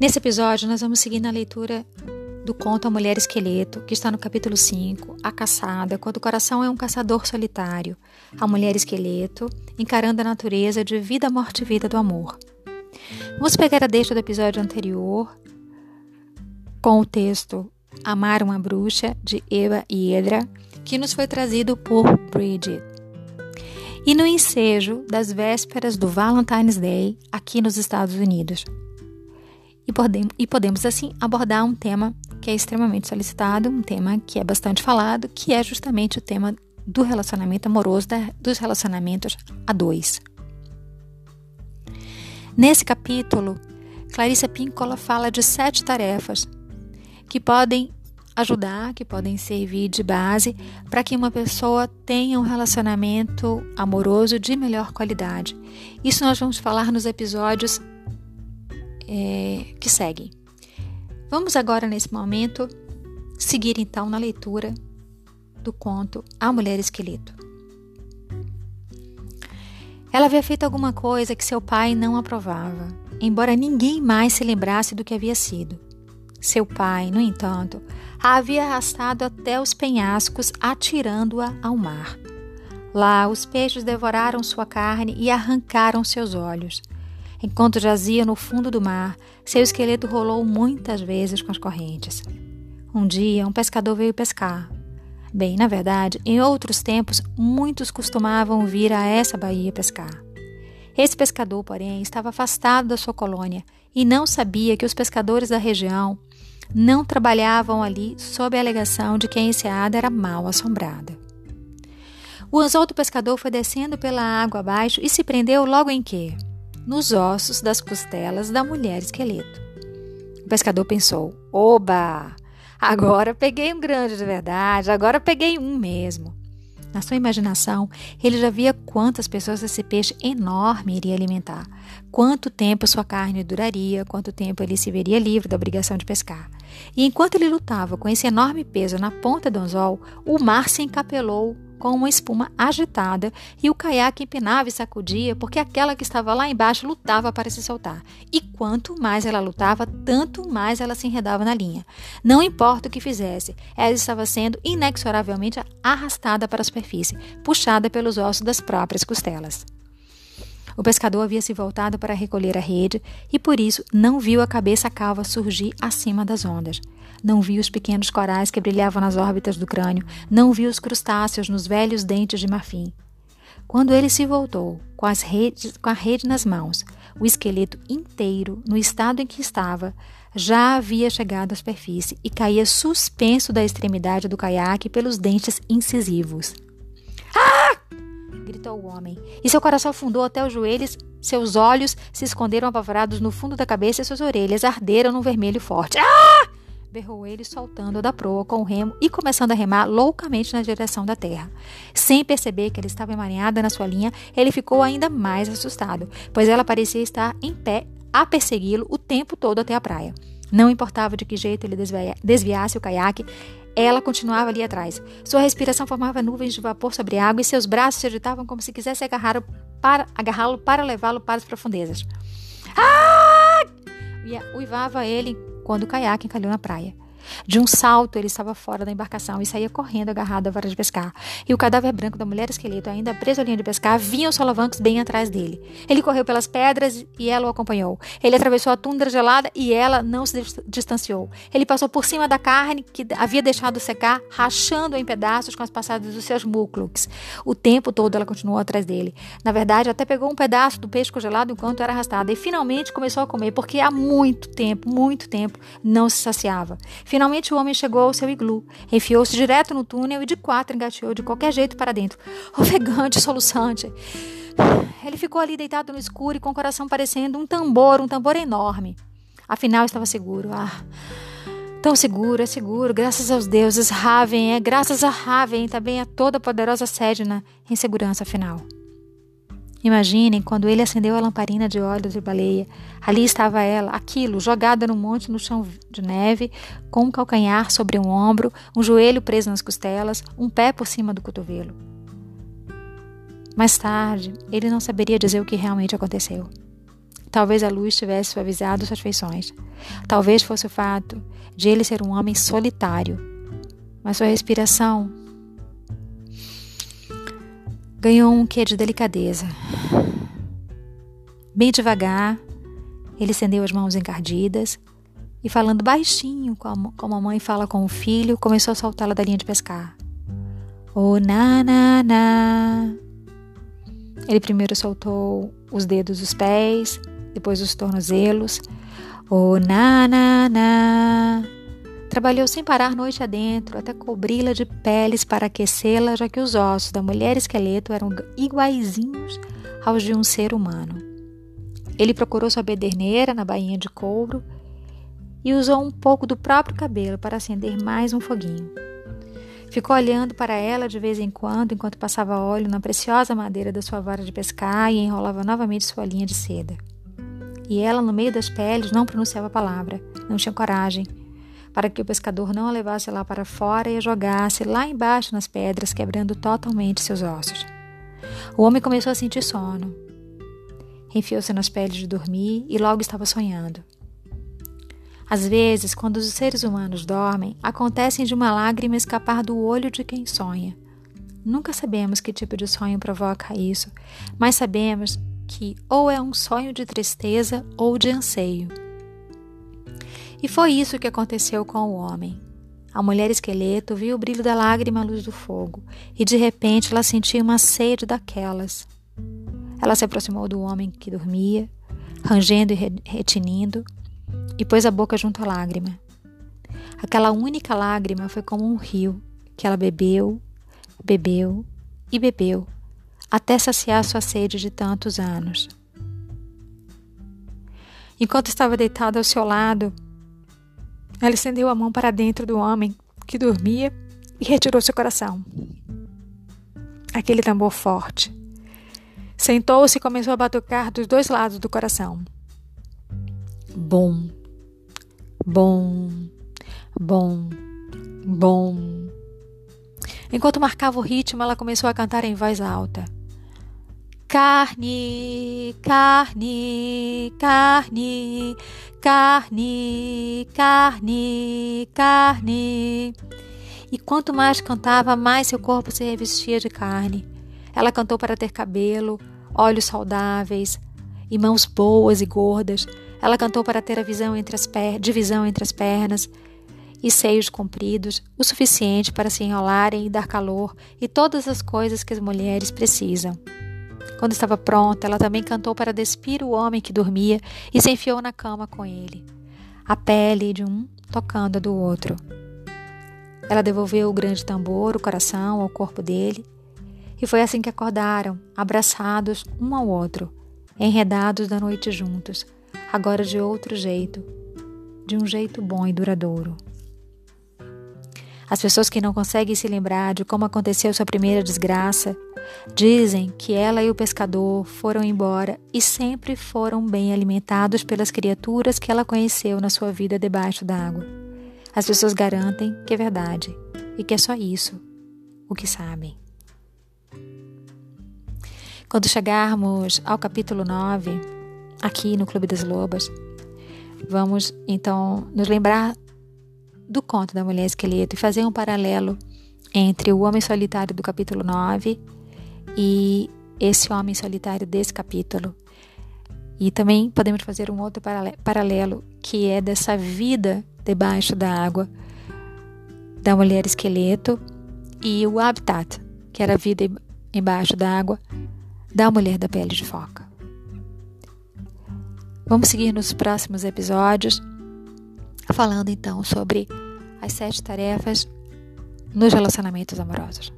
Nesse episódio, nós vamos seguir na leitura do conto A Mulher Esqueleto, que está no capítulo 5, A Caçada, quando o coração é um caçador solitário. A Mulher Esqueleto, encarando a natureza de vida, morte e vida do amor. Vamos pegar a deixa do episódio anterior com o texto Amar uma Bruxa, de Eva e Edra, que nos foi trazido por Bridget. E no ensejo das vésperas do Valentine's Day, aqui nos Estados Unidos e, podemos, e podemos assim abordar um tema que é extremamente solicitado, um tema que é bastante falado, que é justamente o tema do relacionamento amoroso, da, dos relacionamentos a dois. Nesse capítulo, Clarissa Pinkola fala de sete tarefas que podem ajudar, que podem servir de base para que uma pessoa tenha um relacionamento amoroso de melhor qualidade. Isso nós vamos falar nos episódios é, que seguem. Vamos agora, nesse momento, seguir então na leitura do conto A Mulher Esqueleto. Ela havia feito alguma coisa que seu pai não aprovava, embora ninguém mais se lembrasse do que havia sido. Seu pai, no entanto, a havia arrastado até os penhascos, atirando-a ao mar. Lá, os peixes devoraram sua carne e arrancaram seus olhos. Enquanto jazia no fundo do mar, seu esqueleto rolou muitas vezes com as correntes. Um dia, um pescador veio pescar. Bem, na verdade, em outros tempos, muitos costumavam vir a essa baía pescar. Esse pescador, porém, estava afastado da sua colônia e não sabia que os pescadores da região não trabalhavam ali sob a alegação de que a enseada era mal assombrada. O anzol do pescador foi descendo pela água abaixo e se prendeu logo em que? Nos ossos das costelas da mulher esqueleto. O pescador pensou: Oba! Agora peguei um grande de verdade, agora peguei um mesmo. Na sua imaginação, ele já via quantas pessoas esse peixe enorme iria alimentar, quanto tempo sua carne duraria, quanto tempo ele se veria livre da obrigação de pescar. E enquanto ele lutava com esse enorme peso na ponta do anzol, o mar se encapelou com uma espuma agitada e o caiaque empenava e sacudia porque aquela que estava lá embaixo lutava para se soltar. E quanto mais ela lutava, tanto mais ela se enredava na linha. Não importa o que fizesse, ela estava sendo inexoravelmente arrastada para a superfície, puxada pelos ossos das próprias costelas. O pescador havia se voltado para recolher a rede e por isso não viu a cabeça calva surgir acima das ondas. Não viu os pequenos corais que brilhavam nas órbitas do crânio, não viu os crustáceos nos velhos dentes de marfim. Quando ele se voltou, com, as redes, com a rede nas mãos, o esqueleto inteiro, no estado em que estava, já havia chegado à superfície e caía suspenso da extremidade do caiaque pelos dentes incisivos. Ah! gritou o homem, e seu coração afundou até os joelhos, seus olhos se esconderam apavorados no fundo da cabeça e suas orelhas arderam num vermelho forte. Ah! Berrou ele, soltando da proa com o remo e começando a remar loucamente na direção da terra. Sem perceber que ela estava emaranhada na sua linha, ele ficou ainda mais assustado, pois ela parecia estar em pé a persegui-lo o tempo todo até a praia. Não importava de que jeito ele desviasse o caiaque, ela continuava ali atrás. Sua respiração formava nuvens de vapor sobre a água e seus braços se agitavam como se quisesse agarrá-lo para, agarrá para levá-lo para as profundezas. Ah! Uivava ele quando o caiaque encalhou na praia. De um salto, ele estava fora da embarcação e saía correndo agarrado à vara de pescar. E o cadáver branco da mulher esqueleto, ainda preso à linha de pescar, vinha os solavancos bem atrás dele. Ele correu pelas pedras e ela o acompanhou. Ele atravessou a tundra gelada e ela não se distanciou. Ele passou por cima da carne que havia deixado secar, rachando em pedaços com as passadas dos seus músculos. O tempo todo ela continuou atrás dele. Na verdade, até pegou um pedaço do peixe congelado enquanto era arrastada e finalmente começou a comer, porque há muito tempo, muito tempo, não se saciava. Finalmente o homem chegou ao seu iglu, enfiou-se direto no túnel e de quatro engateou de qualquer jeito para dentro, ofegante, soluçante. Ele ficou ali deitado no escuro e com o coração parecendo um tambor, um tambor enorme. Afinal, estava seguro. Ah, tão seguro, é seguro, graças aos deuses. Raven, é graças a Raven, também a toda poderosa Sedna, em segurança afinal. Imaginem quando ele acendeu a lamparina de óleo de baleia. Ali estava ela, aquilo, jogada no monte no chão de neve, com um calcanhar sobre um ombro, um joelho preso nas costelas, um pé por cima do cotovelo. Mais tarde, ele não saberia dizer o que realmente aconteceu. Talvez a luz tivesse suavizado suas feições. Talvez fosse o fato de ele ser um homem solitário. Mas sua respiração ganhou um quê de delicadeza. Bem devagar, ele estendeu as mãos encardidas e, falando baixinho, como, a mãe fala com o filho, começou a soltá-la da linha de pescar. Oh, na, na, na. Ele primeiro soltou os dedos dos pés, depois os tornozelos. Oh, na, na, na. Trabalhou sem parar noite adentro, até cobri-la de peles para aquecê-la, já que os ossos da mulher esqueleto eram iguaizinhos aos de um ser humano. Ele procurou sua bederneira na bainha de couro e usou um pouco do próprio cabelo para acender mais um foguinho. Ficou olhando para ela de vez em quando enquanto passava óleo na preciosa madeira da sua vara de pescar e enrolava novamente sua linha de seda. E ela, no meio das peles, não pronunciava palavra, não tinha coragem, para que o pescador não a levasse lá para fora e a jogasse lá embaixo nas pedras, quebrando totalmente seus ossos. O homem começou a sentir sono. Enfiou-se nas peles de dormir e logo estava sonhando. Às vezes, quando os seres humanos dormem, acontecem de uma lágrima escapar do olho de quem sonha. Nunca sabemos que tipo de sonho provoca isso, mas sabemos que ou é um sonho de tristeza ou de anseio. E foi isso que aconteceu com o homem. A mulher esqueleto viu o brilho da lágrima à luz do fogo, e de repente ela sentiu uma sede daquelas. Ela se aproximou do homem que dormia, rangendo e retinindo, e pôs a boca junto à lágrima. Aquela única lágrima foi como um rio que ela bebeu, bebeu e bebeu, até saciar sua sede de tantos anos. Enquanto estava deitada ao seu lado, ela estendeu a mão para dentro do homem que dormia e retirou seu coração. Aquele tambor forte. Sentou-se e começou a batucar dos dois lados do coração. Bom, bom, bom, bom. Enquanto marcava o ritmo, ela começou a cantar em voz alta. Carne, carne, carne, carne, carne, carne. E quanto mais cantava, mais seu corpo se revestia de carne. Ela cantou para ter cabelo, olhos saudáveis e mãos boas e gordas ela cantou para ter a visão entre as per divisão entre as pernas e seios compridos, o suficiente para se enrolarem e dar calor e todas as coisas que as mulheres precisam. Quando estava pronta, ela também cantou para despir o homem que dormia e se enfiou na cama com ele, a pele de um tocando a do outro. Ela devolveu o grande tambor, o coração, ao corpo dele, e foi assim que acordaram, abraçados um ao outro, enredados da noite juntos, agora de outro jeito, de um jeito bom e duradouro. As pessoas que não conseguem se lembrar de como aconteceu sua primeira desgraça dizem que ela e o pescador foram embora e sempre foram bem alimentados pelas criaturas que ela conheceu na sua vida debaixo d'água. As pessoas garantem que é verdade e que é só isso o que sabem. Quando chegarmos ao capítulo 9, aqui no Clube das Lobas. Vamos então nos lembrar do conto da mulher esqueleto e fazer um paralelo entre o homem solitário do capítulo 9 e esse homem solitário desse capítulo. E também podemos fazer um outro paralelo que é dessa vida debaixo da água da mulher esqueleto e o habitat, que era a vida embaixo da água da mulher da pele de foca. Vamos seguir nos próximos episódios, falando então sobre as sete tarefas nos relacionamentos amorosos.